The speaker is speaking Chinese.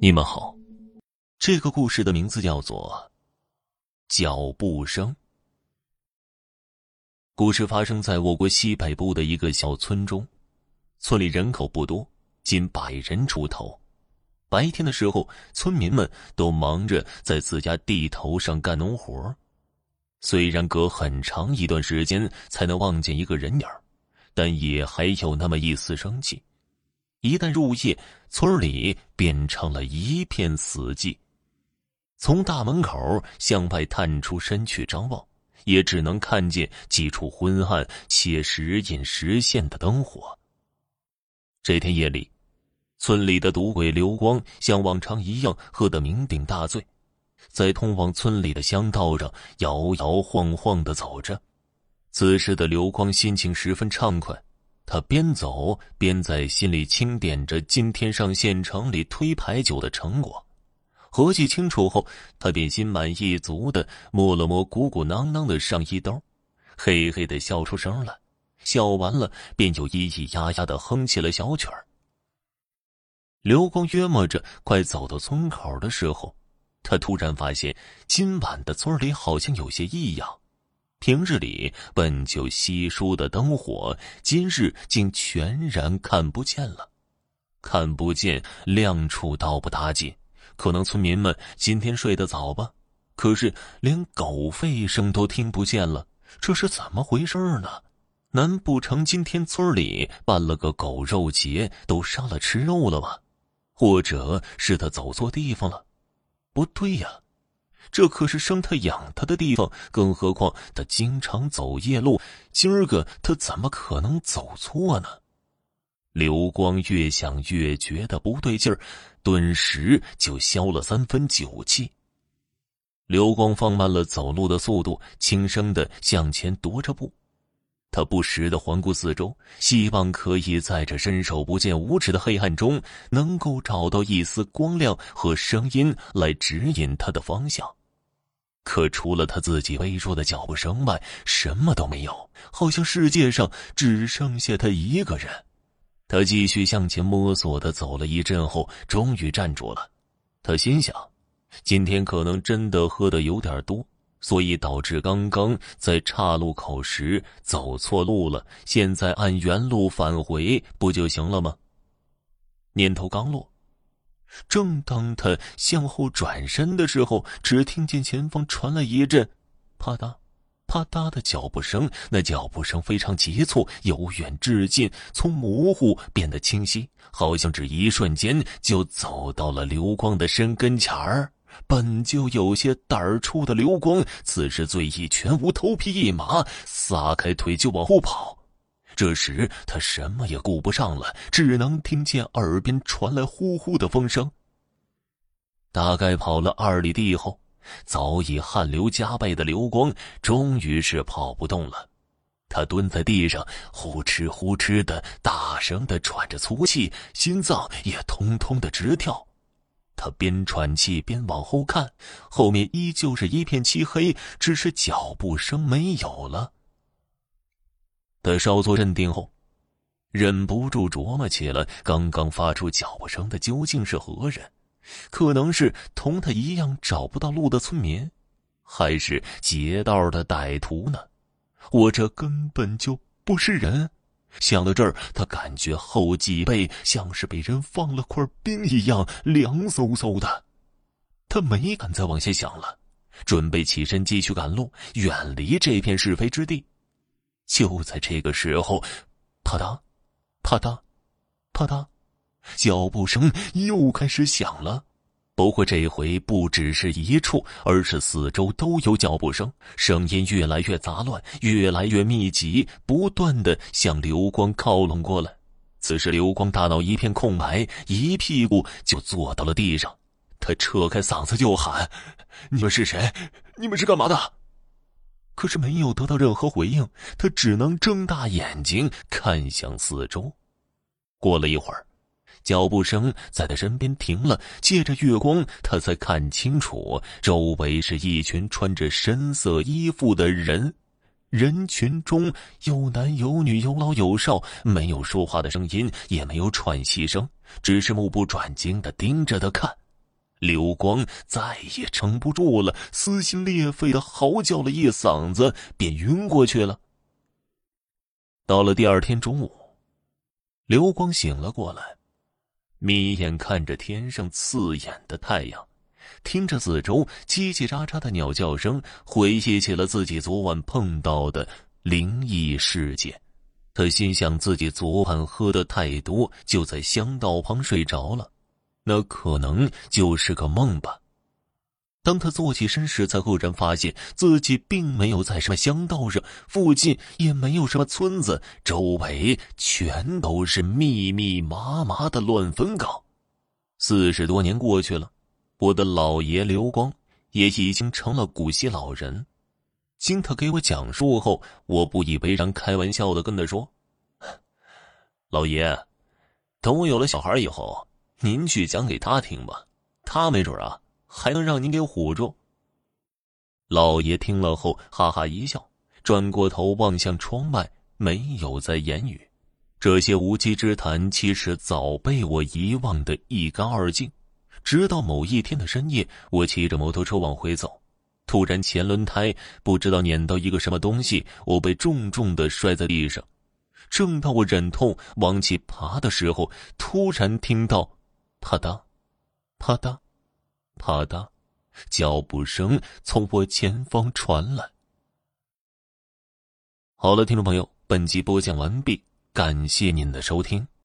你们好，这个故事的名字叫做《脚步声》。故事发生在我国西北部的一个小村中，村里人口不多，仅百人出头。白天的时候，村民们都忙着在自家地头上干农活虽然隔很长一段时间才能望见一个人影但也还有那么一丝生气。一旦入夜，村里变成了一片死寂。从大门口向外探出身去张望，也只能看见几处昏暗且时隐时现的灯火。这天夜里，村里的赌鬼刘光像往常一样喝得酩酊大醉，在通往村里的乡道上摇摇晃晃的走着。此时的刘光心情十分畅快。他边走边在心里清点着今天上县城里推牌九的成果，合计清楚后，他便心满意足的摸了摸鼓鼓囊囊的上衣兜，嘿嘿的笑出声来。笑完了，便又咿咿呀呀的哼起了小曲儿。刘光约摸着快走到村口的时候，他突然发现今晚的村里好像有些异样。平日里本就稀疏的灯火，今日竟全然看不见了。看不见，亮处倒不打紧，可能村民们今天睡得早吧。可是连狗吠声都听不见了，这是怎么回事呢？难不成今天村里办了个狗肉节，都杀了吃肉了吗？或者是他走错地方了？不对呀。这可是生他养他的地方，更何况他经常走夜路，今儿个他怎么可能走错呢？刘光越想越觉得不对劲儿，顿时就消了三分酒气。刘光放慢了走路的速度，轻声的向前踱着步。他不时的环顾四周，希望可以在这伸手不见五指的黑暗中，能够找到一丝光亮和声音来指引他的方向。可除了他自己微弱的脚步声外，什么都没有，好像世界上只剩下他一个人。他继续向前摸索的走了一阵后，终于站住了。他心想，今天可能真的喝的有点多，所以导致刚刚在岔路口时走错路了。现在按原路返回不就行了吗？念头刚落。正当他向后转身的时候，只听见前方传来一阵“啪嗒、啪嗒”的脚步声。那脚步声非常急促，由远至近，从模糊变得清晰，好像只一瞬间就走到了刘光的身跟前儿。本就有些胆儿粗的刘光，此时醉意全无，头皮一麻，撒开腿就往后跑。这时他什么也顾不上了，只能听见耳边传来呼呼的风声。大概跑了二里地后，早已汗流浃背的刘光终于是跑不动了。他蹲在地上，呼哧呼哧的大声的喘着粗气，心脏也通通的直跳。他边喘气边往后看，后面依旧是一片漆黑，只是脚步声没有了。他稍作镇定后，忍不住琢磨起了刚刚发出脚步声的究竟是何人？可能是同他一样找不到路的村民，还是劫道的歹徒呢？我这根本就不是人。想到这儿，他感觉后脊背像是被人放了块冰一样凉飕飕的。他没敢再往下想了，准备起身继续赶路，远离这片是非之地。就在这个时候，啪嗒，啪嗒，啪嗒，脚步声又开始响了。不过这回不只是一处，而是四周都有脚步声，声音越来越杂乱，越来越密集，不断的向刘光靠拢过来。此时刘光大脑一片空白，一屁股就坐到了地上。他扯开嗓子就喊：“你们是谁？你们是干嘛的？”可是没有得到任何回应，他只能睁大眼睛看向四周。过了一会儿，脚步声在他身边停了，借着月光，他才看清楚周围是一群穿着深色衣服的人。人群中有男有女，有老有少，没有说话的声音，也没有喘息声，只是目不转睛的盯着他看。刘光再也撑不住了，撕心裂肺的嚎叫了一嗓子，便晕过去了。到了第二天中午，刘光醒了过来，眯眼看着天上刺眼的太阳，听着四周叽叽喳喳的鸟叫声，回忆起了自己昨晚碰到的灵异事件。他心想自己昨晚喝的太多，就在香道旁睡着了。那可能就是个梦吧。当他坐起身时，才忽然发现自己并没有在什么乡道上，附近也没有什么村子，周围全都是密密麻麻的乱坟岗。四十多年过去了，我的老爷刘光也已经成了古稀老人。经他给我讲述后，我不以为然，开玩笑的跟他说：“ 老爷，等我有了小孩以后。”您去讲给他听吧，他没准啊还能让您给唬住。老爷听了后哈哈一笑，转过头望向窗外，没有再言语。这些无稽之谈其实早被我遗忘的一干二净。直到某一天的深夜，我骑着摩托车往回走，突然前轮胎不知道碾到一个什么东西，我被重重的摔在地上。正当我忍痛往起爬的时候，突然听到。啪嗒，啪嗒，啪嗒，脚步声从我前方传来。好了，听众朋友，本集播讲完毕，感谢您的收听。